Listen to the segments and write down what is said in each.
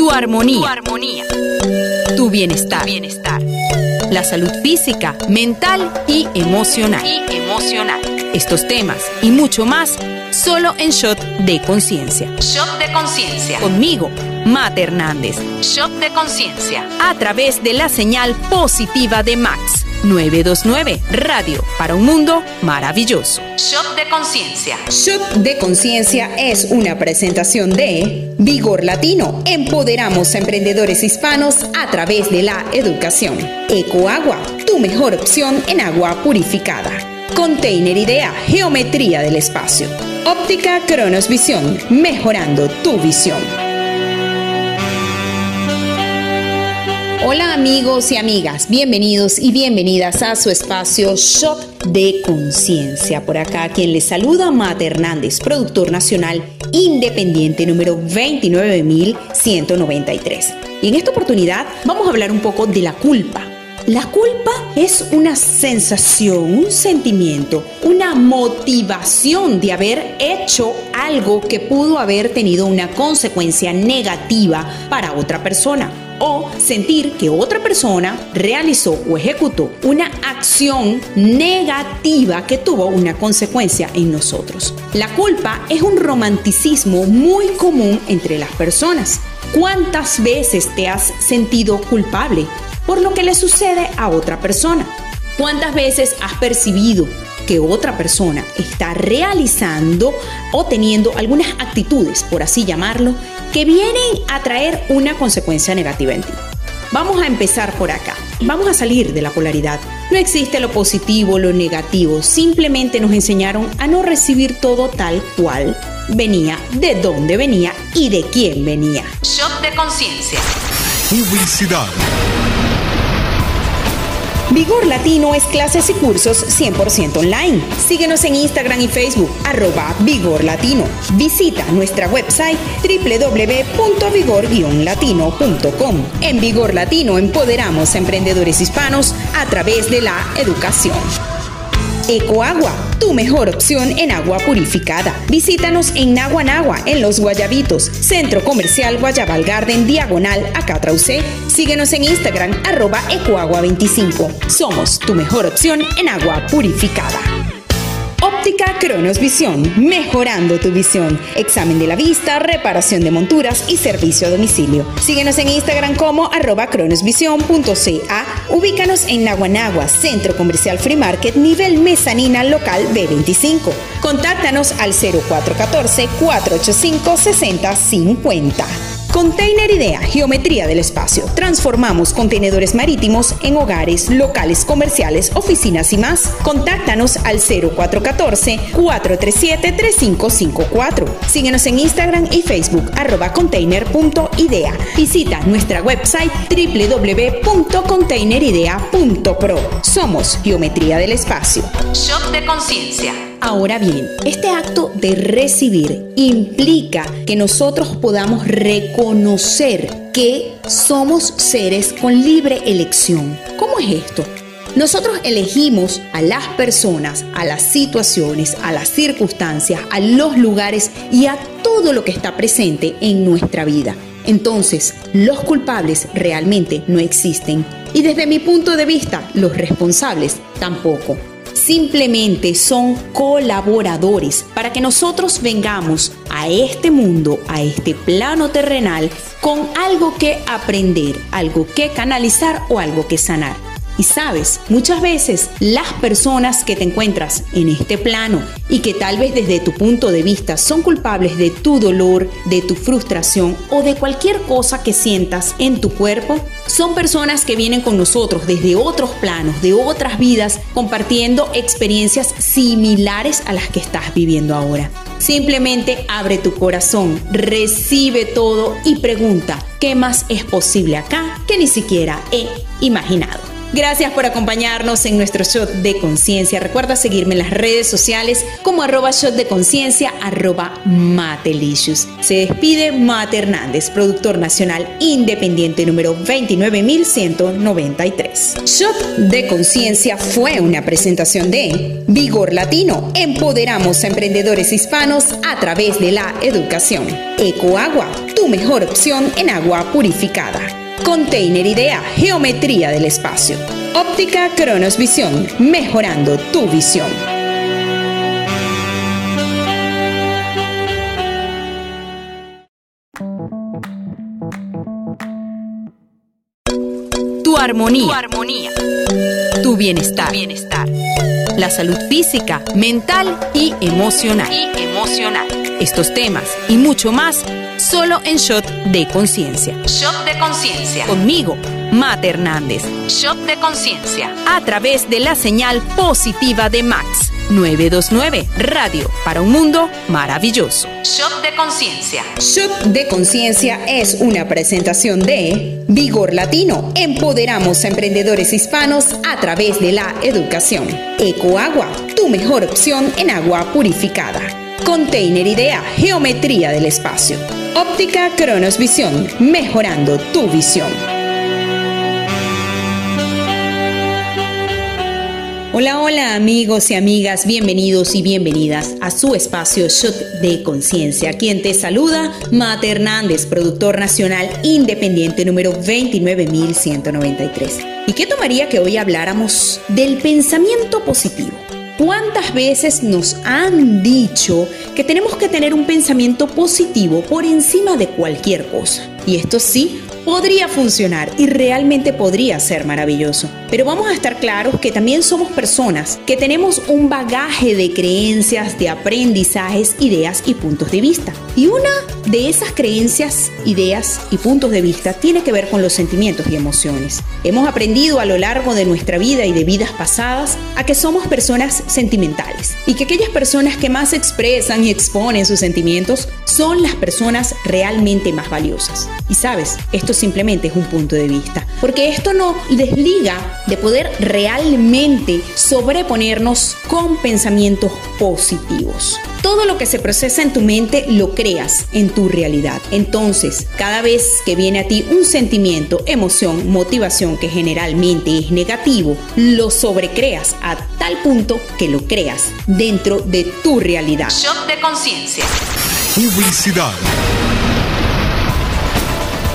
tu armonía, tu, armonía. tu bienestar. bienestar. La salud física, mental y emocional. y emocional. Estos temas y mucho más solo en Shot de Conciencia. Shot de Conciencia. Conmigo, Mate Hernández. Shot de Conciencia. A través de la señal positiva de Max 929 Radio para un mundo maravilloso. Shot de Conciencia. Shot de Conciencia es una presentación de Vigor Latino. Empoderamos a emprendedores hispanos a través de la educación. Ecoagua, tu mejor opción en agua purificada. Container Idea, Geometría del Espacio. Óptica Cronos Visión, mejorando tu visión. Hola amigos y amigas, bienvenidos y bienvenidas a su espacio Shot de Conciencia. Por acá quien les saluda, Mate Hernández, productor nacional independiente número 29193. Y en esta oportunidad vamos a hablar un poco de la culpa la culpa es una sensación, un sentimiento, una motivación de haber hecho algo que pudo haber tenido una consecuencia negativa para otra persona o sentir que otra persona realizó o ejecutó una acción negativa que tuvo una consecuencia en nosotros. La culpa es un romanticismo muy común entre las personas. ¿Cuántas veces te has sentido culpable? por lo que le sucede a otra persona. ¿Cuántas veces has percibido que otra persona está realizando o teniendo algunas actitudes, por así llamarlo, que vienen a traer una consecuencia negativa en ti? Vamos a empezar por acá. Vamos a salir de la polaridad. No existe lo positivo, lo negativo. Simplemente nos enseñaron a no recibir todo tal cual venía, de dónde venía y de quién venía. Shot de conciencia. Publicidad. Vigor Latino es clases y cursos 100% online. Síguenos en Instagram y Facebook, arroba Vigor Latino. Visita nuestra website www.vigor-latino.com. En Vigor Latino empoderamos a emprendedores hispanos a través de la educación. Ecoagua, tu mejor opción en agua purificada. Visítanos en Naguanagua, en Los Guayabitos, Centro Comercial Guayabal Garden, diagonal a Catrauce. Síguenos en Instagram, arroba Ecoagua25. Somos tu mejor opción en agua purificada. Cronos Visión, mejorando tu visión. Examen de la vista, reparación de monturas y servicio a domicilio. Síguenos en Instagram como arroba cronosvision.ca. Ubícanos en Naguanagua, Centro Comercial Free Market, nivel mezanina local B25. Contáctanos al 0414 485 6050. Container Idea, Geometría del Espacio. Transformamos contenedores marítimos en hogares, locales comerciales, oficinas y más. Contáctanos al 0414-437-3554. Síguenos en Instagram y Facebook arroba container.idea. Visita nuestra website www.containeridea.pro. Somos Geometría del Espacio. Shop de conciencia. Ahora bien, este acto de recibir implica que nosotros podamos reconocer que somos seres con libre elección. ¿Cómo es esto? Nosotros elegimos a las personas, a las situaciones, a las circunstancias, a los lugares y a todo lo que está presente en nuestra vida. Entonces, los culpables realmente no existen y desde mi punto de vista, los responsables tampoco simplemente son colaboradores para que nosotros vengamos a este mundo, a este plano terrenal, con algo que aprender, algo que canalizar o algo que sanar. Y sabes, muchas veces las personas que te encuentras en este plano y que tal vez desde tu punto de vista son culpables de tu dolor, de tu frustración o de cualquier cosa que sientas en tu cuerpo, son personas que vienen con nosotros desde otros planos, de otras vidas, compartiendo experiencias similares a las que estás viviendo ahora. Simplemente abre tu corazón, recibe todo y pregunta, ¿qué más es posible acá que ni siquiera he imaginado? Gracias por acompañarnos en nuestro shot de conciencia. Recuerda seguirme en las redes sociales como arroba shot de conciencia, arroba matelicious. Se despide Mate Hernández, productor nacional independiente número 29193. Shot de conciencia fue una presentación de Vigor Latino. Empoderamos a emprendedores hispanos a través de la educación. Ecoagua, tu mejor opción en agua purificada. Container Idea, Geometría del Espacio. Óptica Cronos Visión, mejorando tu visión. Armonía. Tu armonía. Tu bienestar. bienestar. La salud física, mental y emocional. Y emocional. Estos temas y mucho más solo en Shot de Conciencia. Shot de Conciencia. Conmigo, Mate Hernández. Shot de Conciencia. A través de la señal positiva de Max. 929 Radio para un mundo maravilloso. Shot de Conciencia. Shot de Conciencia es una presentación de Vigor Latino. Empoderamos a emprendedores hispanos a través de la educación. Ecoagua, tu mejor opción en agua purificada. Container Idea, Geometría del Espacio. Óptica Cronos Visión, mejorando tu visión. Hola, hola amigos y amigas, bienvenidos y bienvenidas a su espacio Shot de Conciencia. Quien te saluda, Mate Hernández, productor nacional independiente número 29193. ¿Y qué tomaría que hoy habláramos del pensamiento positivo? ¿Cuántas veces nos han dicho que tenemos que tener un pensamiento positivo por encima de cualquier cosa? Y esto sí podría funcionar y realmente podría ser maravilloso. Pero vamos a estar claros que también somos personas que tenemos un bagaje de creencias, de aprendizajes, ideas y puntos de vista. Y una de esas creencias, ideas y puntos de vista tiene que ver con los sentimientos y emociones. Hemos aprendido a lo largo de nuestra vida y de vidas pasadas a que somos personas sentimentales y que aquellas personas que más expresan y exponen sus sentimientos son las personas realmente más valiosas. Y sabes, esto simplemente es un punto de vista, porque esto no desliga de poder realmente sobreponernos con pensamientos positivos. Todo lo que se procesa en tu mente lo creas en tu realidad. Entonces, cada vez que viene a ti un sentimiento, emoción, motivación que generalmente es negativo, lo sobrecreas a tal punto que lo creas dentro de tu realidad. Shock de conciencia. Publicidad.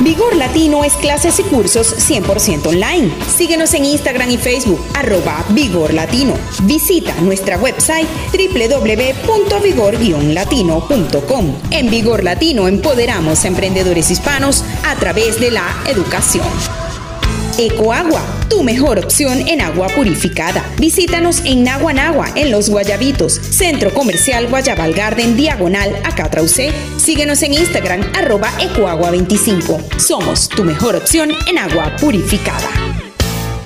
Vigor Latino es clases y cursos 100% online. Síguenos en Instagram y Facebook, arroba Vigor Latino. Visita nuestra website www.vigor-latino.com. En Vigor Latino empoderamos a emprendedores hispanos a través de la educación. Ecoagua, tu mejor opción en agua purificada. Visítanos en Naguanagua, en Los Guayabitos, Centro Comercial Guayabal Garden, diagonal a Catrauce. Síguenos en Instagram, arroba Ecoagua25. Somos tu mejor opción en agua purificada.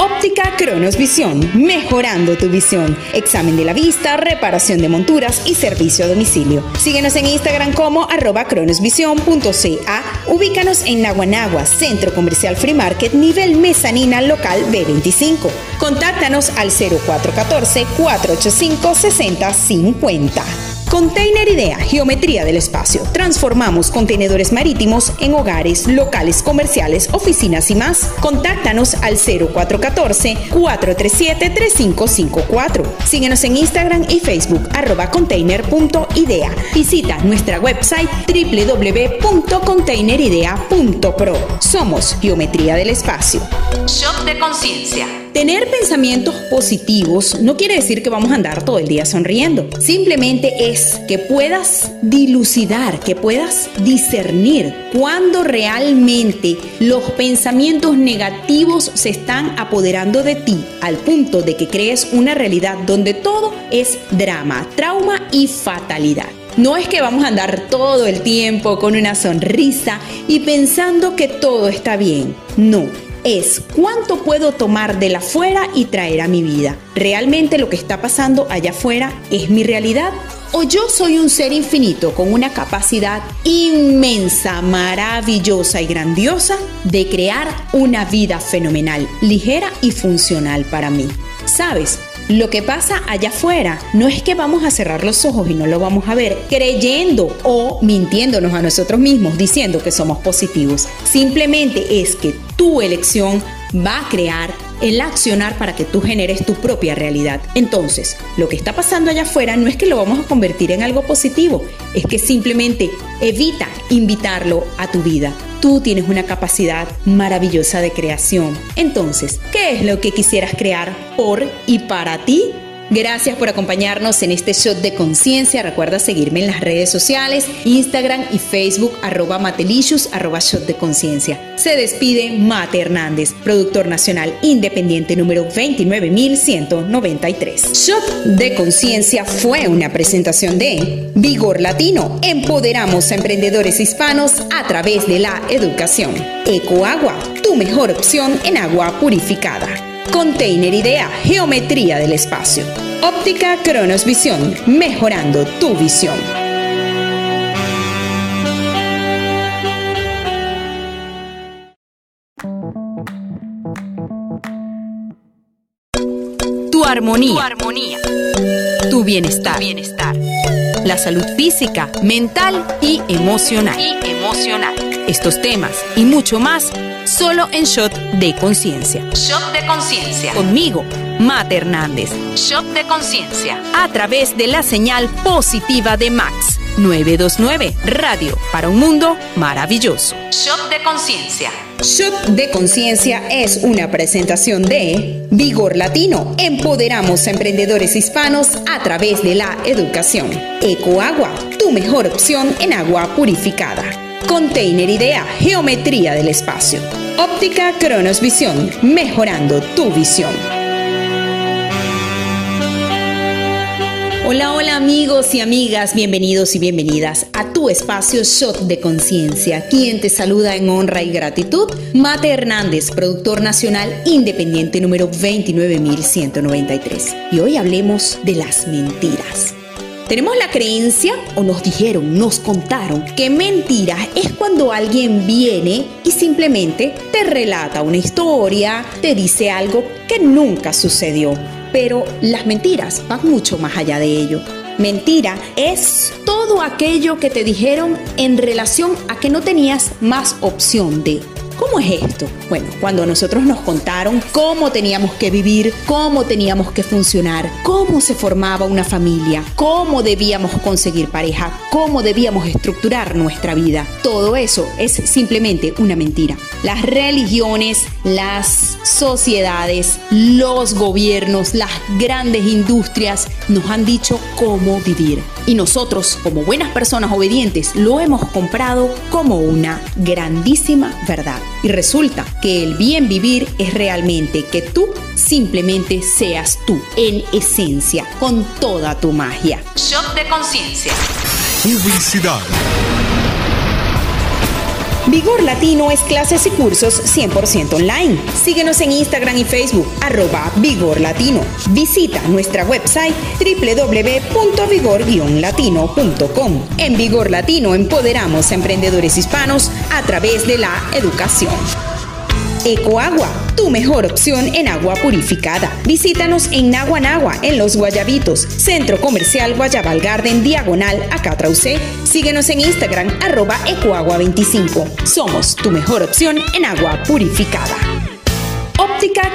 Óptica Cronos Visión, mejorando tu visión. Examen de la vista, reparación de monturas y servicio a domicilio. Síguenos en Instagram como arroba cronosvisión.ca. Ubícanos en Naguanagua, Centro Comercial Free Market, nivel mezanina local B25. Contáctanos al 0414 485 6050. Container Idea, Geometría del Espacio. Transformamos contenedores marítimos en hogares, locales comerciales, oficinas y más. Contáctanos al 0414-437-3554. Síguenos en Instagram y Facebook arroba container.idea. Visita nuestra website www.containeridea.pro. Somos Geometría del Espacio. Shop de conciencia. Tener pensamientos positivos no quiere decir que vamos a andar todo el día sonriendo. Simplemente es que puedas dilucidar, que puedas discernir cuando realmente los pensamientos negativos se están apoderando de ti al punto de que crees una realidad donde todo es drama, trauma y fatalidad. No es que vamos a andar todo el tiempo con una sonrisa y pensando que todo está bien. No, es cuánto puedo tomar de la afuera y traer a mi vida. ¿Realmente lo que está pasando allá afuera es mi realidad o yo soy un ser infinito con una capacidad inmensa, maravillosa y grandiosa de crear una vida fenomenal, ligera y funcional para mí. ¿Sabes? Lo que pasa allá afuera no es que vamos a cerrar los ojos y no lo vamos a ver creyendo o mintiéndonos a nosotros mismos diciendo que somos positivos. Simplemente es que tu elección va a crear el accionar para que tú generes tu propia realidad. Entonces, lo que está pasando allá afuera no es que lo vamos a convertir en algo positivo, es que simplemente evita invitarlo a tu vida. Tú tienes una capacidad maravillosa de creación. Entonces, ¿qué es lo que quisieras crear por y para ti? Gracias por acompañarnos en este shot de conciencia. Recuerda seguirme en las redes sociales, Instagram y Facebook, arroba matelicious, arroba shot de conciencia. Se despide Mate Hernández, productor nacional independiente número 29193. Shot de conciencia fue una presentación de Vigor Latino. Empoderamos a emprendedores hispanos a través de la educación. Ecoagua, tu mejor opción en agua purificada. Container Idea, Geometría del Espacio. Óptica Cronos Visión, mejorando tu visión. Tu armonía. Tu armonía. Tu bienestar. bienestar. La salud física, mental y emocional. Y emocional. Estos temas y mucho más solo en Shot de Conciencia. Shot de Conciencia. Conmigo, Mate Hernández. Shot de Conciencia. A través de la señal positiva de Max 929 Radio para un mundo maravilloso. Shot de Conciencia. Shot de Conciencia es una presentación de Vigor Latino. Empoderamos a emprendedores hispanos a través de la educación. Ecoagua, tu mejor opción en agua purificada. Container Idea, Geometría del Espacio. Óptica Cronos Visión, mejorando tu visión. Hola, hola amigos y amigas, bienvenidos y bienvenidas a tu espacio Shot de Conciencia. Quien te saluda en honra y gratitud, Mate Hernández, productor nacional independiente número 29193. Y hoy hablemos de las mentiras. Tenemos la creencia, o nos dijeron, nos contaron, que mentira es cuando alguien viene y simplemente te relata una historia, te dice algo que nunca sucedió. Pero las mentiras van mucho más allá de ello. Mentira es todo aquello que te dijeron en relación a que no tenías más opción de ¿Cómo es esto? Bueno, cuando nosotros nos contaron cómo teníamos que vivir, cómo teníamos que funcionar, cómo se formaba una familia, cómo debíamos conseguir pareja, cómo debíamos estructurar nuestra vida, todo eso es simplemente una mentira. Las religiones, las sociedades, los gobiernos, las grandes industrias nos han dicho cómo vivir. Y nosotros, como buenas personas obedientes, lo hemos comprado como una grandísima verdad. Y resulta que el bien vivir es realmente que tú simplemente seas tú, en esencia, con toda tu magia. Shot de conciencia. Publicidad. Vigor Latino es clases y cursos 100% online. Síguenos en Instagram y Facebook, arroba Vigor Latino. Visita nuestra website www.vigor-latino.com. En Vigor Latino empoderamos a emprendedores hispanos a través de la educación. Ecoagua, tu mejor opción en agua purificada. Visítanos en Naguanagua, en Los Guayabitos, Centro Comercial Guayabal Garden, diagonal a Catrauce. Síguenos en Instagram, arroba Ecoagua25. Somos tu mejor opción en agua purificada.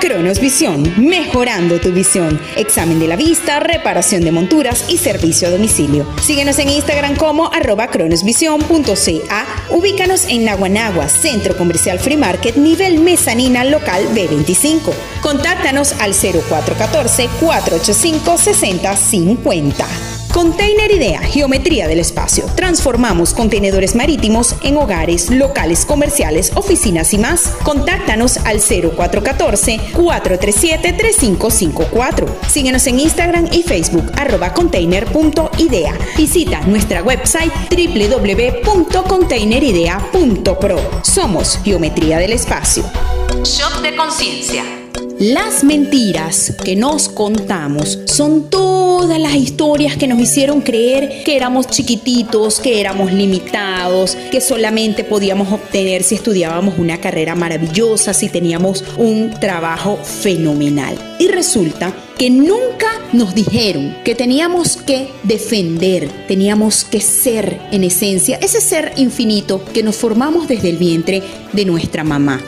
Cronos Visión, mejorando tu visión. Examen de la vista, reparación de monturas y servicio a domicilio. Síguenos en Instagram como arroba cronosvisión.ca. Ubícanos en Naguanagua, Centro Comercial Free Market, nivel mezanina local B25. Contáctanos al 0414 485 6050. Container Idea, Geometría del Espacio. Transformamos contenedores marítimos en hogares, locales comerciales, oficinas y más. Contáctanos al 0414-437-3554. Síguenos en Instagram y Facebook arroba container.idea. Visita nuestra website www.containeridea.pro. Somos Geometría del Espacio. Shop de Conciencia Las mentiras que nos contamos son todas las historias que nos hicieron creer que éramos chiquititos, que éramos limitados, que solamente podíamos obtener si estudiábamos una carrera maravillosa, si teníamos un trabajo fenomenal. Y resulta que nunca nos dijeron que teníamos que defender, teníamos que ser en esencia ese ser infinito que nos formamos desde el vientre de nuestra mamá.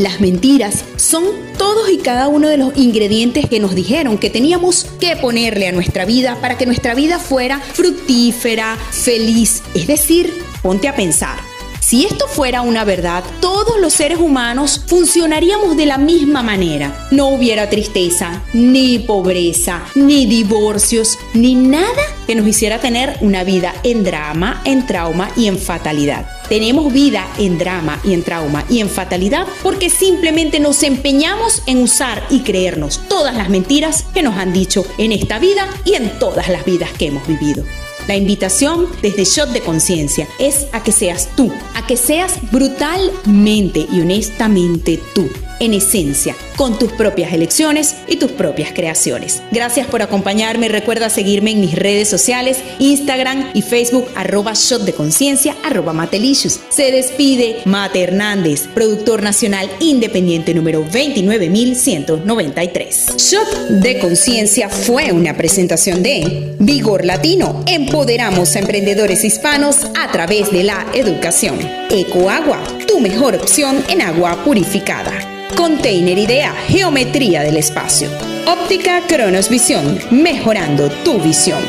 Las mentiras son todos y cada uno de los ingredientes que nos dijeron que teníamos que ponerle a nuestra vida para que nuestra vida fuera fructífera, feliz. Es decir, ponte a pensar. Si esto fuera una verdad, todos los seres humanos funcionaríamos de la misma manera. No hubiera tristeza, ni pobreza, ni divorcios, ni nada que nos hiciera tener una vida en drama, en trauma y en fatalidad. Tenemos vida en drama y en trauma y en fatalidad porque simplemente nos empeñamos en usar y creernos todas las mentiras que nos han dicho en esta vida y en todas las vidas que hemos vivido. La invitación desde Shot de Conciencia es a que seas tú, a que seas brutalmente y honestamente tú en esencia, con tus propias elecciones y tus propias creaciones. Gracias por acompañarme. Recuerda seguirme en mis redes sociales, Instagram y Facebook, arroba shot de conciencia, arroba matelicious. Se despide Mate Hernández, productor nacional independiente número 29193. Shot de conciencia fue una presentación de Vigor Latino. Empoderamos a emprendedores hispanos a través de la educación. Ecoagua, mejor opción en agua purificada. Container Idea, Geometría del Espacio. Óptica Cronos Visión, mejorando tu visión.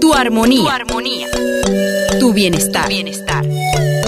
Tu armonía. Tu armonía. Tu bienestar. bienestar.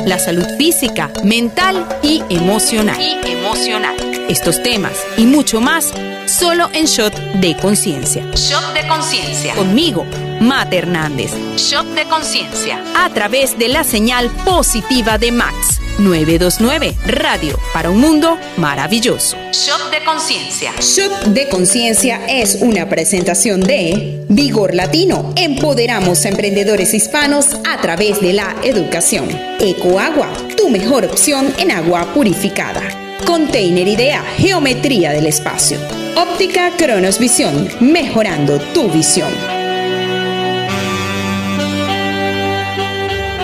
La salud física, mental y emocional. Y emocional. Estos temas y mucho más solo en Shot de Conciencia. Shot de Conciencia. Conmigo, Mate Hernández. Shot de Conciencia. A través de la señal positiva de Max. 929 Radio para un mundo maravilloso. Shot de Conciencia. Shot de Conciencia es una presentación de Vigor Latino. Empoderamos a emprendedores hispanos a través de la educación. Ecoagua, tu mejor opción en agua purificada. Container Idea, Geometría del Espacio. Óptica Cronos Visión, mejorando tu visión.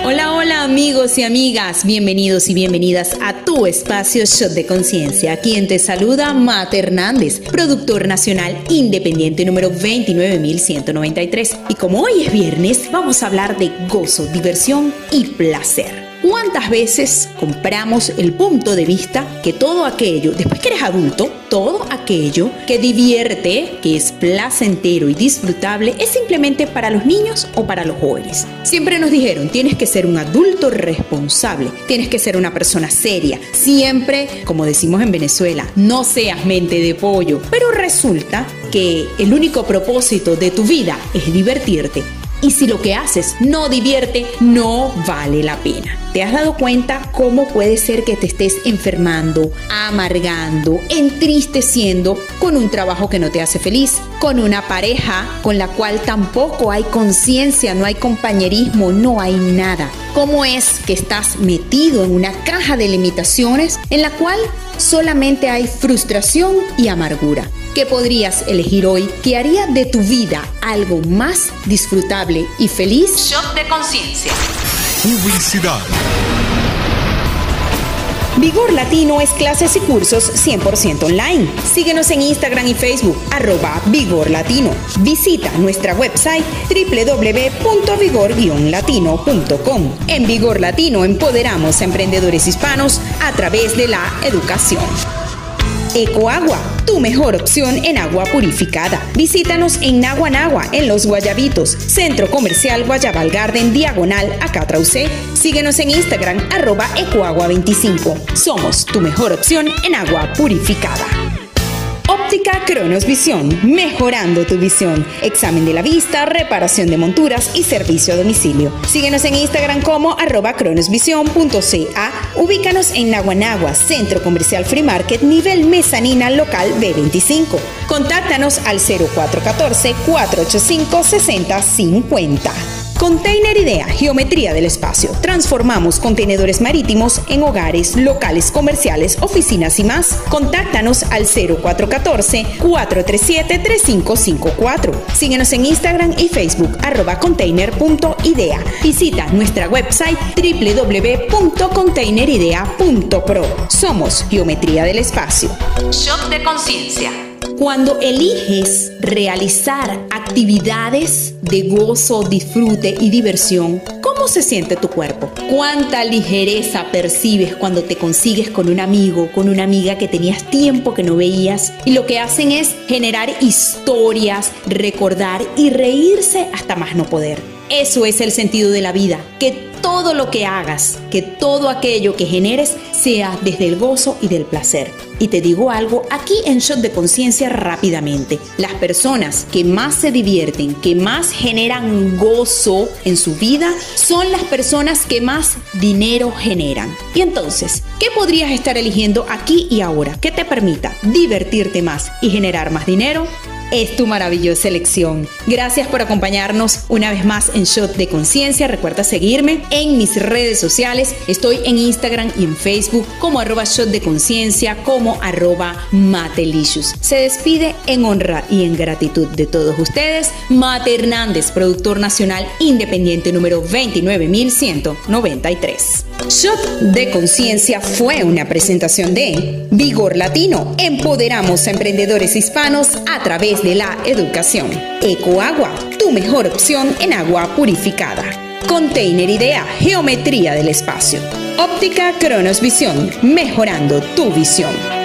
Hola, hola amigos y amigas, bienvenidos y bienvenidas a tu espacio Shot de Conciencia. Quien te saluda, Mate Hernández, productor nacional independiente número 29193. Y como hoy es viernes, vamos a hablar de gozo, diversión y placer. ¿Cuántas veces compramos el punto de vista que todo aquello, después que eres adulto, todo aquello que divierte, que es placentero y disfrutable, es simplemente para los niños o para los jóvenes? Siempre nos dijeron, tienes que ser un adulto responsable, tienes que ser una persona seria, siempre, como decimos en Venezuela, no seas mente de pollo, pero resulta que el único propósito de tu vida es divertirte y si lo que haces no divierte, no vale la pena. ¿Te has dado cuenta cómo puede ser que te estés enfermando, amargando, entristeciendo con un trabajo que no te hace feliz, con una pareja con la cual tampoco hay conciencia, no hay compañerismo, no hay nada? ¿Cómo es que estás metido en una caja de limitaciones en la cual solamente hay frustración y amargura? ¿Qué podrías elegir hoy que haría de tu vida algo más disfrutable y feliz? Shot de conciencia. Publicidad. Vigor Latino es clases y cursos 100% online. Síguenos en Instagram y Facebook, arroba Vigor Latino. Visita nuestra website www.vigor-latino.com. En Vigor Latino empoderamos a emprendedores hispanos a través de la educación. Ecoagua, tu mejor opción en agua purificada. Visítanos en Naguanagua, en Los Guayabitos, Centro Comercial Guayabal Garden, diagonal a Catraucé. Síguenos en Instagram, arroba Ecoagua25. Somos tu mejor opción en agua purificada. Cronos Visión, mejorando tu visión. Examen de la vista, reparación de monturas y servicio a domicilio. Síguenos en Instagram como arroba cronosvision.ca. Ubícanos en Naguanagua, Centro Comercial Free Market, nivel mezanina local B25. Contáctanos al 0414 485 6050. Container Idea, Geometría del Espacio. Transformamos contenedores marítimos en hogares, locales comerciales, oficinas y más. Contáctanos al 0414-437-3554. Síguenos en Instagram y Facebook arroba container.idea. Visita nuestra website www.containeridea.pro. Somos Geometría del Espacio. Shop de conciencia. Cuando eliges realizar actividades de gozo, disfrute y diversión, ¿cómo se siente tu cuerpo? ¿Cuánta ligereza percibes cuando te consigues con un amigo, con una amiga que tenías tiempo que no veías? Y lo que hacen es generar historias, recordar y reírse hasta más no poder. Eso es el sentido de la vida, que todo lo que hagas, que todo aquello que generes sea desde el gozo y del placer. Y te digo algo aquí en Shot de Conciencia rápidamente. Las personas que más se divierten, que más generan gozo en su vida, son las personas que más dinero generan. Y entonces, ¿qué podrías estar eligiendo aquí y ahora que te permita divertirte más y generar más dinero? Es tu maravillosa elección. Gracias por acompañarnos una vez más en Shot de Conciencia. Recuerda seguirme en mis redes sociales. Estoy en Instagram y en Facebook como arroba Shot de Conciencia, como arroba Matelicious. Se despide en honra y en gratitud de todos ustedes, Mate Hernández, productor nacional independiente número 29193. Shot de Conciencia fue una presentación de Vigor Latino. Empoderamos a emprendedores hispanos a través de la educación. Ecoagua, tu mejor opción en agua purificada. Container Idea, geometría del espacio. Óptica Cronos Visión, mejorando tu visión.